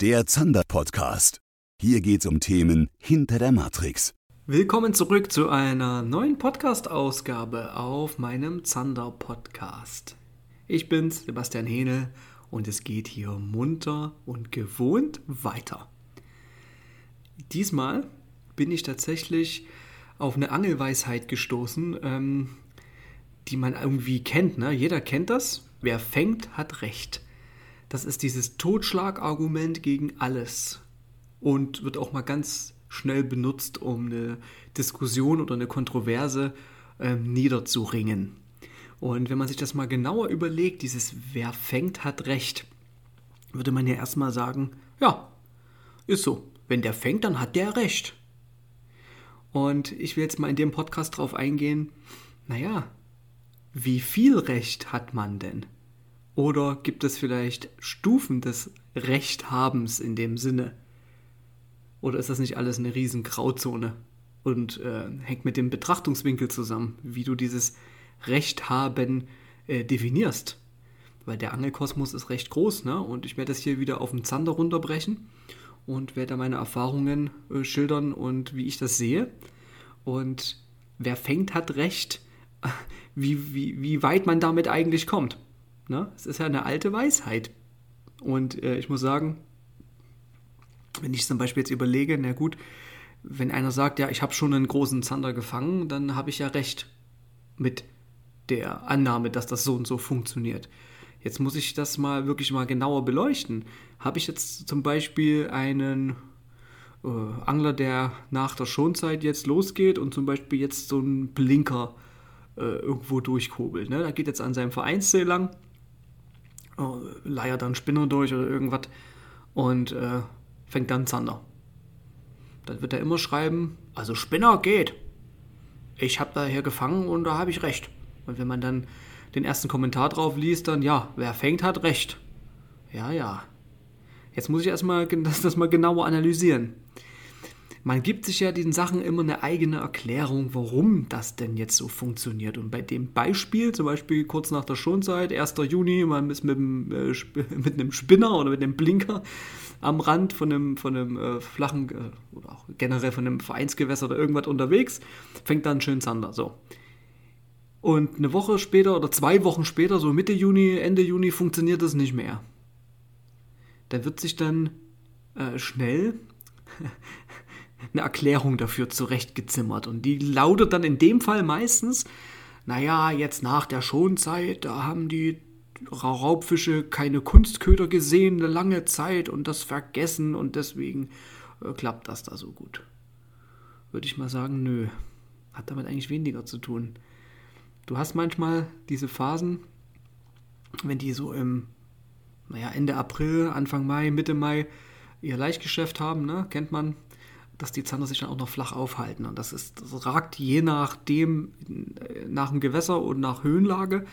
der Zander Podcast. Hier geht's um Themen hinter der Matrix. Willkommen zurück zu einer neuen Podcast-Ausgabe auf meinem Zander Podcast. Ich bin's, Sebastian Hähnel, und es geht hier munter und gewohnt weiter. Diesmal bin ich tatsächlich auf eine Angelweisheit gestoßen, ähm, die man irgendwie kennt. Ne? Jeder kennt das. Wer fängt, hat Recht. Das ist dieses Totschlagargument gegen alles und wird auch mal ganz schnell benutzt, um eine Diskussion oder eine Kontroverse ähm, niederzuringen. Und wenn man sich das mal genauer überlegt, dieses Wer fängt, hat Recht, würde man ja erstmal sagen, ja, ist so. Wenn der fängt, dann hat der Recht. Und ich will jetzt mal in dem Podcast drauf eingehen, naja, wie viel Recht hat man denn? Oder gibt es vielleicht Stufen des Rechthabens in dem Sinne? Oder ist das nicht alles eine riesen Grauzone und äh, hängt mit dem Betrachtungswinkel zusammen, wie du dieses Rechthaben äh, definierst? Weil der Angelkosmos ist recht groß, ne? Und ich werde das hier wieder auf den Zander runterbrechen und werde meine Erfahrungen äh, schildern und wie ich das sehe. Und wer fängt, hat Recht wie, wie, wie weit man damit eigentlich kommt. Ne? Es ist ja eine alte Weisheit. Und äh, ich muss sagen, wenn ich zum Beispiel jetzt überlege, na gut, wenn einer sagt, ja, ich habe schon einen großen Zander gefangen, dann habe ich ja recht mit der Annahme, dass das so und so funktioniert. Jetzt muss ich das mal wirklich mal genauer beleuchten. Habe ich jetzt zum Beispiel einen äh, Angler, der nach der Schonzeit jetzt losgeht und zum Beispiel jetzt so einen Blinker äh, irgendwo durchkurbelt. Ne? Da geht jetzt an seinem Vereinsziel lang, äh, leiert dann Spinner durch oder irgendwas und äh, fängt dann Zander. Dann wird er immer schreiben, also Spinner geht. Ich habe da hier gefangen und da habe ich recht. Und wenn man dann den ersten Kommentar drauf liest, dann ja, wer fängt, hat recht. Ja, ja. Jetzt muss ich erstmal das, das mal genauer analysieren man gibt sich ja diesen Sachen immer eine eigene Erklärung, warum das denn jetzt so funktioniert. Und bei dem Beispiel, zum Beispiel kurz nach der Schonzeit, 1. Juni, man ist mit, dem, äh, mit einem Spinner oder mit einem Blinker am Rand von einem, von einem äh, flachen äh, oder auch generell von einem Vereinsgewässer oder irgendwas unterwegs, fängt dann schön Zander. So. Und eine Woche später oder zwei Wochen später, so Mitte Juni, Ende Juni, funktioniert das nicht mehr. Da wird sich dann äh, schnell eine Erklärung dafür zurechtgezimmert. Und die lautet dann in dem Fall meistens, naja, jetzt nach der Schonzeit, da haben die Raubfische keine Kunstköder gesehen, eine lange Zeit und das vergessen und deswegen äh, klappt das da so gut. Würde ich mal sagen, nö. Hat damit eigentlich weniger zu tun. Du hast manchmal diese Phasen, wenn die so im, naja, Ende April, Anfang Mai, Mitte Mai ihr Leichtgeschäft haben, ne? kennt man, dass die Zander sich dann auch noch flach aufhalten. Und das, ist, das ragt je nachdem, nach dem Gewässer und nach Höhenlage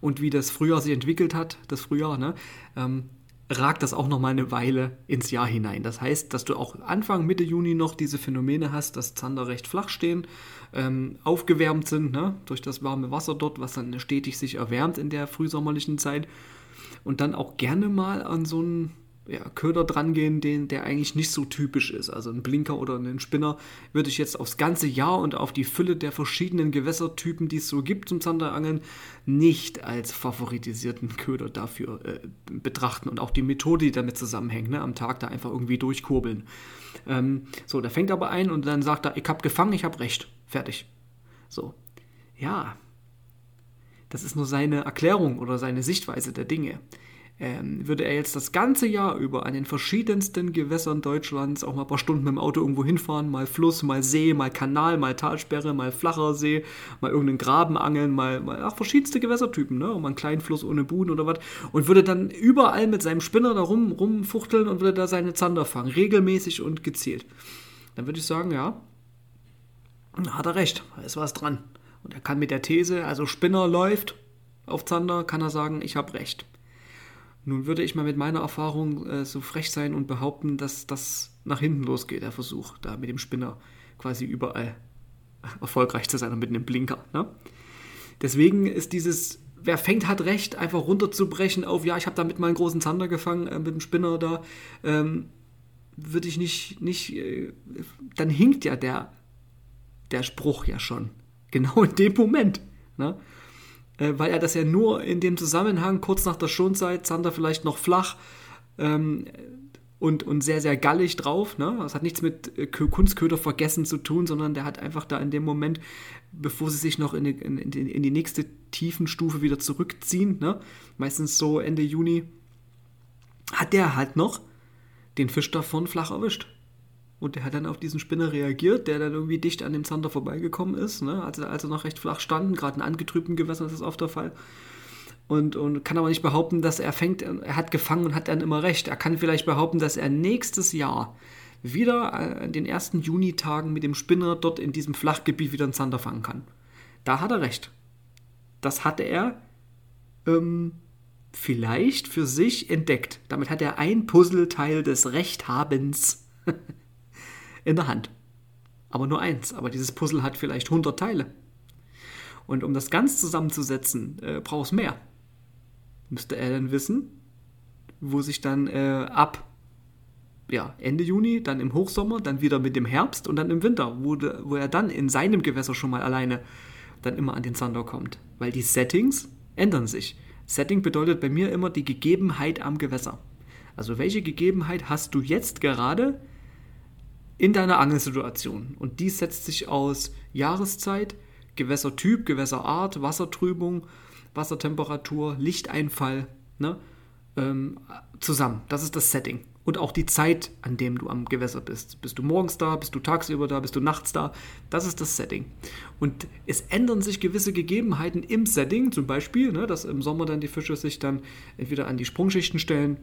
und wie das Frühjahr sich entwickelt hat, das Frühjahr, ne, ähm, ragt das auch noch mal eine Weile ins Jahr hinein. Das heißt, dass du auch Anfang, Mitte Juni noch diese Phänomene hast, dass Zander recht flach stehen, ähm, aufgewärmt sind ne, durch das warme Wasser dort, was dann stetig sich erwärmt in der frühsommerlichen Zeit und dann auch gerne mal an so einen ja, Köder drangehen, den, der eigentlich nicht so typisch ist. Also ein Blinker oder einen Spinner würde ich jetzt aufs ganze Jahr und auf die Fülle der verschiedenen Gewässertypen, die es so gibt zum Zanderangeln, nicht als favoritisierten Köder dafür äh, betrachten. Und auch die Methode, die damit zusammenhängt, ne? am Tag da einfach irgendwie durchkurbeln. Ähm, so, da fängt aber ein und dann sagt er, ich habe gefangen, ich habe recht. Fertig. So. Ja. Das ist nur seine Erklärung oder seine Sichtweise der Dinge ähm, würde er jetzt das ganze Jahr über an den verschiedensten Gewässern Deutschlands auch mal ein paar Stunden mit dem Auto irgendwo hinfahren, mal Fluss, mal See, mal Kanal, mal Talsperre, mal flacher See, mal irgendeinen Graben angeln, mal, mal ach, verschiedenste Gewässertypen, ne? Mal einen kleinen Fluss ohne Buhn oder was. Und würde dann überall mit seinem Spinner da rum, rumfuchteln und würde da seine Zander fangen, regelmäßig und gezielt. Dann würde ich sagen, ja, hat er recht, da ist was dran. Und er kann mit der These, also Spinner läuft auf Zander, kann er sagen, ich habe recht. Nun würde ich mal mit meiner Erfahrung äh, so frech sein und behaupten, dass das nach hinten losgeht, der Versuch, da mit dem Spinner quasi überall erfolgreich zu sein und mit einem Blinker. Ne? Deswegen ist dieses wer fängt, hat recht, einfach runterzubrechen auf, ja, ich habe damit mal einen großen Zander gefangen äh, mit dem Spinner da, ähm, würde ich nicht, nicht äh, dann hinkt ja der, der Spruch ja schon. Genau in dem Moment. Ne? Äh, weil er das ja nur in dem Zusammenhang, kurz nach der Schonzeit, Zander vielleicht noch flach, ähm, und, und sehr, sehr gallig drauf. Ne? Das hat nichts mit äh, Kunstköder vergessen zu tun, sondern der hat einfach da in dem Moment, bevor sie sich noch in die, in, in die nächste Tiefenstufe wieder zurückziehen, ne? meistens so Ende Juni, hat der halt noch den Fisch davon flach erwischt. Und der hat dann auf diesen Spinner reagiert, der dann irgendwie dicht an dem Zander vorbeigekommen ist, ne? als, als er noch recht flach standen, gerade in angetrübten Gewässern ist das oft der Fall und, und kann aber nicht behaupten, dass er fängt, er hat gefangen und hat dann immer recht. Er kann vielleicht behaupten, dass er nächstes Jahr wieder an äh, den ersten Junitagen mit dem Spinner dort in diesem Flachgebiet wieder einen Zander fangen kann. Da hat er recht. Das hatte er ähm, vielleicht für sich entdeckt. Damit hat er ein Puzzleteil des Rechthabens in der Hand. Aber nur eins. Aber dieses Puzzle hat vielleicht 100 Teile. Und um das ganz zusammenzusetzen, äh, braucht es mehr müsste er dann wissen, wo sich dann äh, ab ja, Ende Juni, dann im Hochsommer, dann wieder mit dem Herbst und dann im Winter, wo, de, wo er dann in seinem Gewässer schon mal alleine dann immer an den Zander kommt. Weil die Settings ändern sich. Setting bedeutet bei mir immer die Gegebenheit am Gewässer. Also welche Gegebenheit hast du jetzt gerade in deiner Angelsituation? Und die setzt sich aus Jahreszeit, Gewässertyp, Gewässerart, Wassertrübung, Wassertemperatur, Lichteinfall ne, ähm, zusammen. Das ist das Setting. Und auch die Zeit, an dem du am Gewässer bist. Bist du morgens da, bist du tagsüber da, bist du nachts da? Das ist das Setting. Und es ändern sich gewisse Gegebenheiten im Setting, zum Beispiel, ne, dass im Sommer dann die Fische sich dann entweder an die Sprungschichten stellen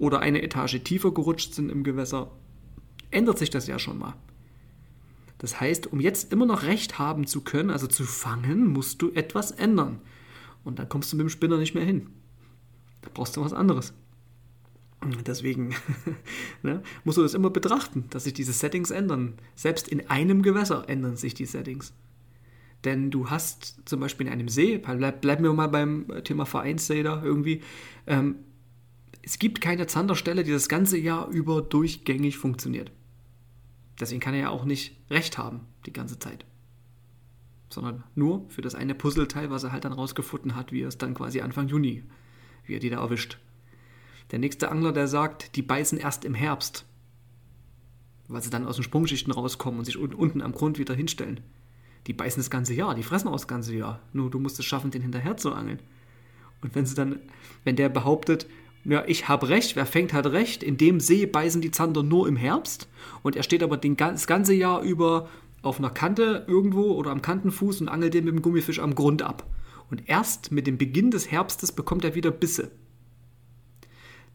oder eine Etage tiefer gerutscht sind im Gewässer. Ändert sich das ja schon mal. Das heißt, um jetzt immer noch Recht haben zu können, also zu fangen, musst du etwas ändern. Und dann kommst du mit dem Spinner nicht mehr hin. Da brauchst du was anderes. Deswegen ne, musst du das immer betrachten, dass sich diese Settings ändern. Selbst in einem Gewässer ändern sich die Settings. Denn du hast zum Beispiel in einem See, bleib, bleiben wir mal beim Thema Vereinssee da irgendwie, ähm, es gibt keine Zanderstelle, die das ganze Jahr über durchgängig funktioniert. Deswegen kann er ja auch nicht recht haben die ganze Zeit sondern nur für das eine Puzzleteil, was er halt dann rausgefunden hat, wie er es dann quasi Anfang Juni, wie er die da erwischt. Der nächste Angler, der sagt, die beißen erst im Herbst, weil sie dann aus den Sprungschichten rauskommen und sich unten am Grund wieder hinstellen. Die beißen das ganze Jahr, die fressen auch das ganze Jahr. Nur du musst es schaffen, den hinterher zu angeln. Und wenn sie dann, wenn der behauptet, ja, ich habe recht, wer fängt hat recht, in dem See beißen die Zander nur im Herbst und er steht aber den, das ganze Jahr über auf einer Kante irgendwo oder am Kantenfuß und angelt den mit dem Gummifisch am Grund ab. Und erst mit dem Beginn des Herbstes bekommt er wieder Bisse.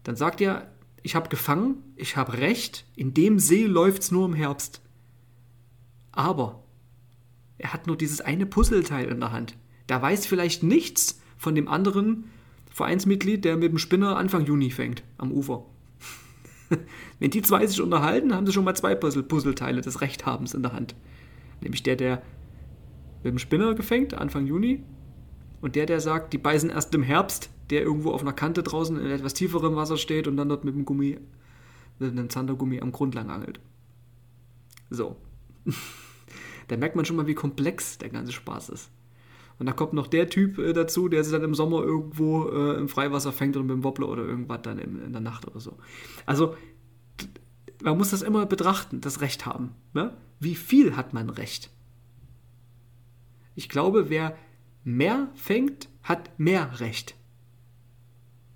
Dann sagt er, ich habe gefangen, ich habe recht, in dem See läuft es nur im Herbst. Aber er hat nur dieses eine Puzzleteil in der Hand. Der weiß vielleicht nichts von dem anderen Vereinsmitglied, der mit dem Spinner Anfang Juni fängt am Ufer. Wenn die zwei sich unterhalten, haben sie schon mal zwei Puzzleteile des Rechthabens in der Hand. Nämlich der, der mit dem Spinner gefängt, Anfang Juni. Und der, der sagt, die beißen erst im Herbst, der irgendwo auf einer Kante draußen in etwas tieferem Wasser steht und dann dort mit dem Gummi, mit einem Zandergummi am Grund lang angelt. So. da merkt man schon mal, wie komplex der ganze Spaß ist. Und da kommt noch der Typ äh, dazu, der sich dann im Sommer irgendwo äh, im Freiwasser fängt oder mit dem Wobbler oder irgendwas dann in, in der Nacht oder so. Also, man muss das immer betrachten, das Recht haben. Ne? Wie viel hat man Recht? Ich glaube, wer mehr fängt, hat mehr Recht.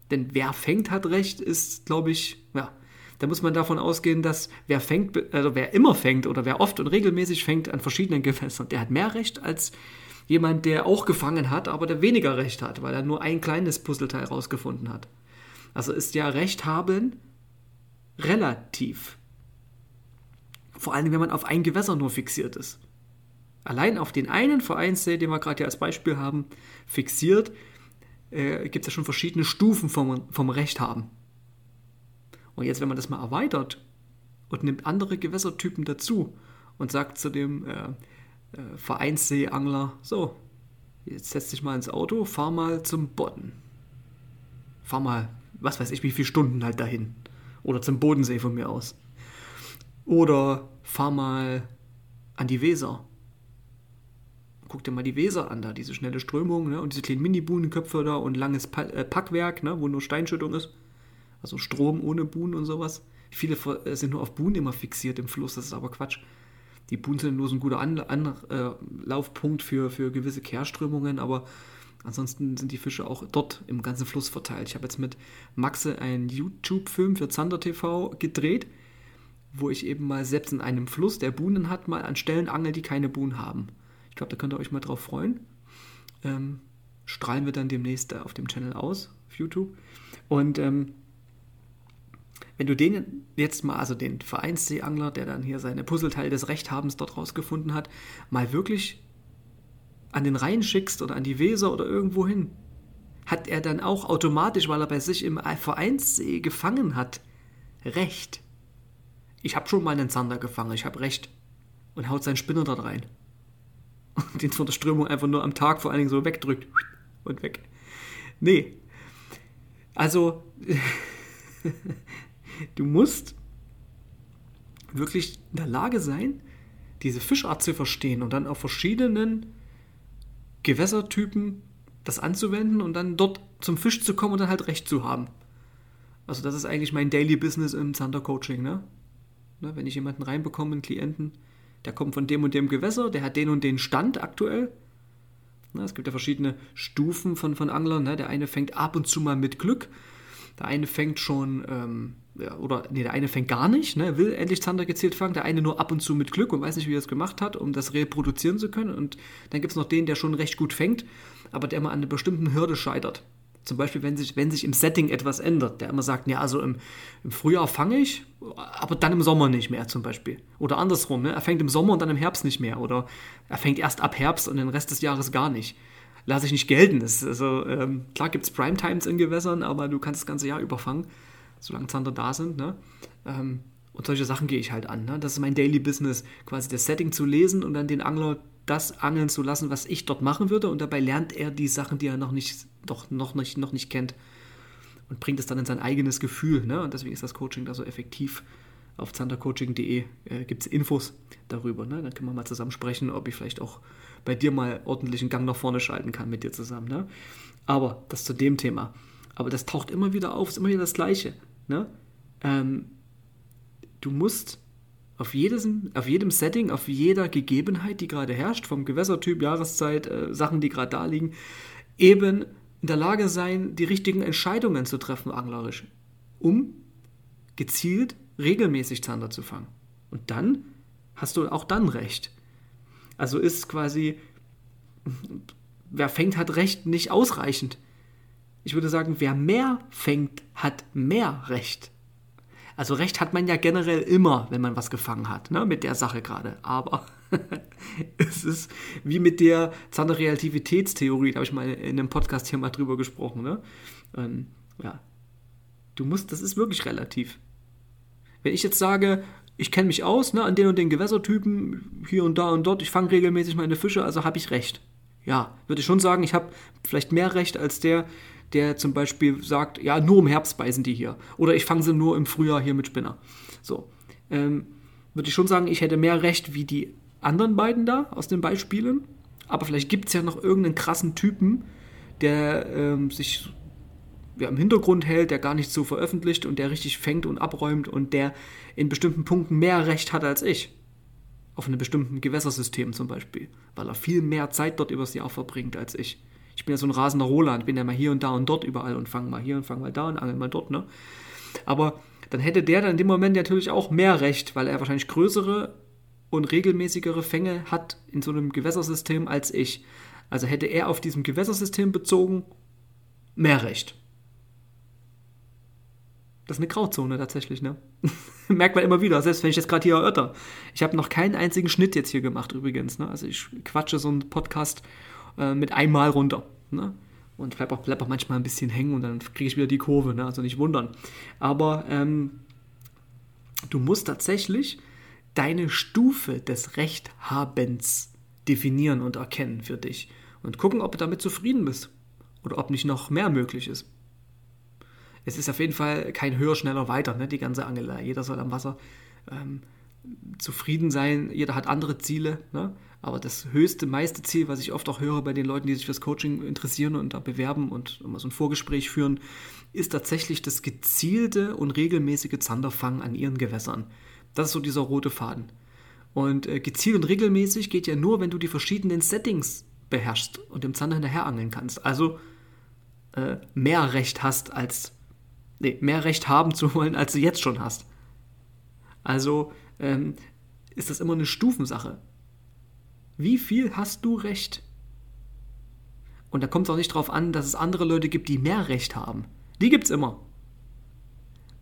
Denn wer fängt, hat Recht, ist, glaube ich, ja, da muss man davon ausgehen, dass wer fängt, also wer immer fängt oder wer oft und regelmäßig fängt an verschiedenen Gewässern, der hat mehr Recht als jemand, der auch gefangen hat, aber der weniger Recht hat, weil er nur ein kleines Puzzleteil rausgefunden hat. Also ist ja Recht haben relativ. Vor allem, wenn man auf ein Gewässer nur fixiert ist. Allein auf den einen Vereinssee, den wir gerade ja als Beispiel haben, fixiert, äh, gibt es ja schon verschiedene Stufen vom, vom Recht haben. Und jetzt, wenn man das mal erweitert und nimmt andere Gewässertypen dazu und sagt zu dem äh, äh, Vereinsseeangler, so, jetzt setz dich mal ins Auto, fahr mal zum Bodden. Fahr mal, was weiß ich, wie viele Stunden halt dahin. Oder zum Bodensee von mir aus. Oder fahr mal an die Weser. Guck dir mal die Weser an, da diese schnelle Strömung ne? und diese kleinen Mini-Buhnenköpfe da und langes pa äh, Packwerk, ne? wo nur Steinschüttung ist. Also Strom ohne Buhnen und sowas. Viele äh, sind nur auf Buhnen immer fixiert im Fluss, das ist aber Quatsch. Die Buhnen sind nur so ein guter Anlaufpunkt äh, für, für gewisse Kehrströmungen, aber ansonsten sind die Fische auch dort im ganzen Fluss verteilt. Ich habe jetzt mit Maxe einen YouTube-Film für Zander TV gedreht, wo ich eben mal selbst in einem Fluss, der Buhnen hat, mal an Stellen angel, die keine Buhnen haben. Ich glaube, da könnt ihr euch mal drauf freuen. Ähm, strahlen wir dann demnächst auf dem Channel aus, auf YouTube. Und ähm, wenn du den jetzt mal, also den Vereinsseeangler, der dann hier seine Puzzleteile des Rechthabens dort rausgefunden hat, mal wirklich an den Rhein schickst oder an die Weser oder irgendwo hin, hat er dann auch automatisch, weil er bei sich im Vereinssee gefangen hat, Recht. Ich habe schon mal einen Zander gefangen, ich habe Recht. Und haut seinen Spinner dort rein. Und den von der Strömung einfach nur am Tag vor allen Dingen so wegdrückt. Und weg. Nee. Also, Du musst wirklich in der Lage sein, diese Fischart zu verstehen und dann auf verschiedenen Gewässertypen das anzuwenden und dann dort zum Fisch zu kommen und dann halt recht zu haben. Also das ist eigentlich mein Daily Business im Zander Coaching. Ne? ne? Wenn ich jemanden reinbekomme, einen Klienten, der kommt von dem und dem Gewässer, der hat den und den Stand aktuell. Ne? Es gibt ja verschiedene Stufen von, von Anglern. Ne? Der eine fängt ab und zu mal mit Glück, der eine fängt schon, ähm, ja, oder nee, der eine fängt gar nicht, ne, will endlich Zander gezielt fangen, der eine nur ab und zu mit Glück und weiß nicht, wie er es gemacht hat, um das reproduzieren zu können. Und dann gibt es noch den, der schon recht gut fängt, aber der immer an einer bestimmten Hürde scheitert. Zum Beispiel, wenn sich, wenn sich im Setting etwas ändert, der immer sagt, ja, also im, im Frühjahr fange ich, aber dann im Sommer nicht mehr zum Beispiel. Oder andersrum, ne? er fängt im Sommer und dann im Herbst nicht mehr. Oder er fängt erst ab Herbst und den Rest des Jahres gar nicht lasse ich nicht gelten. Das also, ähm, klar gibt es Primetimes in Gewässern, aber du kannst das ganze Jahr überfangen, solange Zander da sind. Ne? Ähm, und solche Sachen gehe ich halt an. Ne? Das ist mein Daily Business, quasi das Setting zu lesen und dann den Angler das angeln zu lassen, was ich dort machen würde. Und dabei lernt er die Sachen, die er noch nicht, doch noch nicht, noch nicht kennt. Und bringt es dann in sein eigenes Gefühl. Ne? Und deswegen ist das Coaching da so effektiv. Auf zandercoaching.de äh, gibt es Infos darüber. Ne? Dann können wir mal zusammen sprechen, ob ich vielleicht auch bei dir mal ordentlich einen Gang nach vorne schalten kann mit dir zusammen. Ne? Aber das zu dem Thema. Aber das taucht immer wieder auf, ist immer wieder das Gleiche. Ne? Ähm, du musst auf, jedes, auf jedem Setting, auf jeder Gegebenheit, die gerade herrscht, vom Gewässertyp, Jahreszeit, äh, Sachen, die gerade da liegen, eben in der Lage sein, die richtigen Entscheidungen zu treffen, anglerisch, um gezielt regelmäßig Zander zu fangen. Und dann hast du auch dann recht. Also ist quasi, wer fängt, hat Recht nicht ausreichend. Ich würde sagen, wer mehr fängt, hat mehr Recht. Also Recht hat man ja generell immer, wenn man was gefangen hat, ne, mit der Sache gerade. Aber es ist wie mit der Zander-Relativitätstheorie, da habe ich mal in einem Podcast hier mal drüber gesprochen. Ne? Ähm, ja, du musst, das ist wirklich relativ. Wenn ich jetzt sage, ich kenne mich aus, ne, an den und den Gewässertypen, hier und da und dort, ich fange regelmäßig meine Fische, also habe ich recht. Ja, würde ich schon sagen, ich habe vielleicht mehr Recht als der, der zum Beispiel sagt, ja, nur im Herbst beißen die hier. Oder ich fange sie nur im Frühjahr hier mit Spinner. So. Ähm, würde ich schon sagen, ich hätte mehr Recht wie die anderen beiden da aus den Beispielen. Aber vielleicht gibt es ja noch irgendeinen krassen Typen, der ähm, sich ja, im Hintergrund hält, der gar nicht so veröffentlicht und der richtig fängt und abräumt und der in bestimmten Punkten mehr Recht hat als ich. Auf einem bestimmten Gewässersystem zum Beispiel, weil er viel mehr Zeit dort übers Jahr verbringt als ich. Ich bin ja so ein rasender Roland, bin ja mal hier und da und dort überall und fange mal hier und fange mal da und angel mal dort, ne? Aber dann hätte der dann in dem Moment natürlich auch mehr Recht, weil er wahrscheinlich größere und regelmäßigere Fänge hat in so einem Gewässersystem als ich. Also hätte er auf diesem Gewässersystem bezogen mehr Recht. Das ist eine Grauzone tatsächlich, ne? Merkt man immer wieder, selbst wenn ich jetzt gerade hier erörter. Ich habe noch keinen einzigen Schnitt jetzt hier gemacht übrigens. Ne? Also ich quatsche so einen Podcast äh, mit einmal runter. Ne? Und bleib auch, bleib auch manchmal ein bisschen hängen und dann kriege ich wieder die Kurve, ne? also nicht wundern. Aber ähm, du musst tatsächlich deine Stufe des Rechthabens definieren und erkennen für dich. und gucken, ob du damit zufrieden bist oder ob nicht noch mehr möglich ist. Es ist auf jeden Fall kein höher, schneller, weiter, ne, die ganze Angelei. Jeder soll am Wasser ähm, zufrieden sein, jeder hat andere Ziele. Ne? Aber das höchste, meiste Ziel, was ich oft auch höre bei den Leuten, die sich fürs Coaching interessieren und da bewerben und immer so ein Vorgespräch führen, ist tatsächlich das gezielte und regelmäßige Zanderfangen an ihren Gewässern. Das ist so dieser rote Faden. Und äh, gezielt und regelmäßig geht ja nur, wenn du die verschiedenen Settings beherrschst und dem Zander hinterher angeln kannst. Also äh, mehr Recht hast als, nee, mehr Recht haben zu wollen, als du jetzt schon hast. Also ähm, ist das immer eine Stufensache. Wie viel hast du Recht? Und da kommt es auch nicht darauf an, dass es andere Leute gibt, die mehr Recht haben. Die gibt es immer.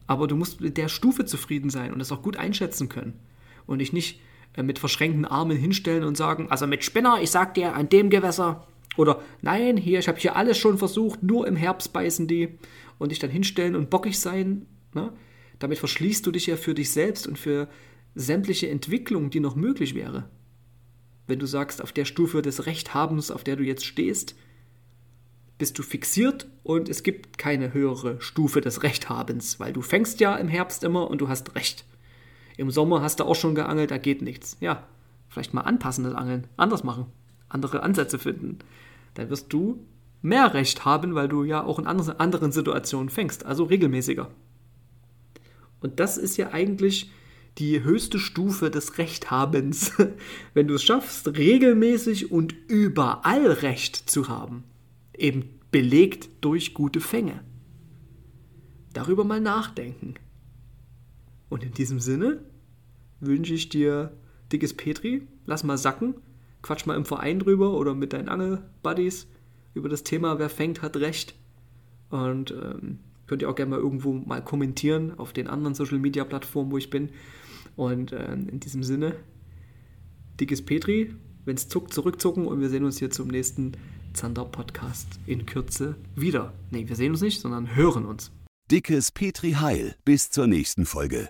Aber du musst mit der Stufe zufrieden sein und das auch gut einschätzen können. Und dich nicht äh, mit verschränkten Armen hinstellen und sagen, also mit Spinner, ich sag dir, an dem Gewässer. Oder nein, hier, ich habe hier alles schon versucht, nur im Herbst beißen die. Und dich dann hinstellen und bockig sein. Ne? Damit verschließt du dich ja für dich selbst und für sämtliche Entwicklung, die noch möglich wäre. Wenn du sagst, auf der Stufe des Rechthabens, auf der du jetzt stehst, bist du fixiert und es gibt keine höhere Stufe des Rechthabens, weil du fängst ja im Herbst immer und du hast Recht. Im Sommer hast du auch schon geangelt, da geht nichts. Ja, vielleicht mal anpassendes Angeln, anders machen, andere Ansätze finden. Dann wirst du mehr Recht haben, weil du ja auch in anderen Situationen fängst, also regelmäßiger. Und das ist ja eigentlich die höchste Stufe des Rechthabens, wenn du es schaffst, regelmäßig und überall Recht zu haben. Eben belegt durch gute Fänge. Darüber mal nachdenken. Und in diesem Sinne wünsche ich dir dickes Petri, lass mal sacken, quatsch mal im Verein drüber oder mit deinen Angelbuddies über das Thema, wer fängt, hat Recht. Und ähm, könnt ihr auch gerne mal irgendwo mal kommentieren auf den anderen Social Media Plattformen, wo ich bin. Und äh, in diesem Sinne, dickes Petri, wenn es zuckt, zurückzucken und wir sehen uns hier zum nächsten Zander Podcast in Kürze wieder. Ne, wir sehen uns nicht, sondern hören uns. Dickes Petri Heil. Bis zur nächsten Folge.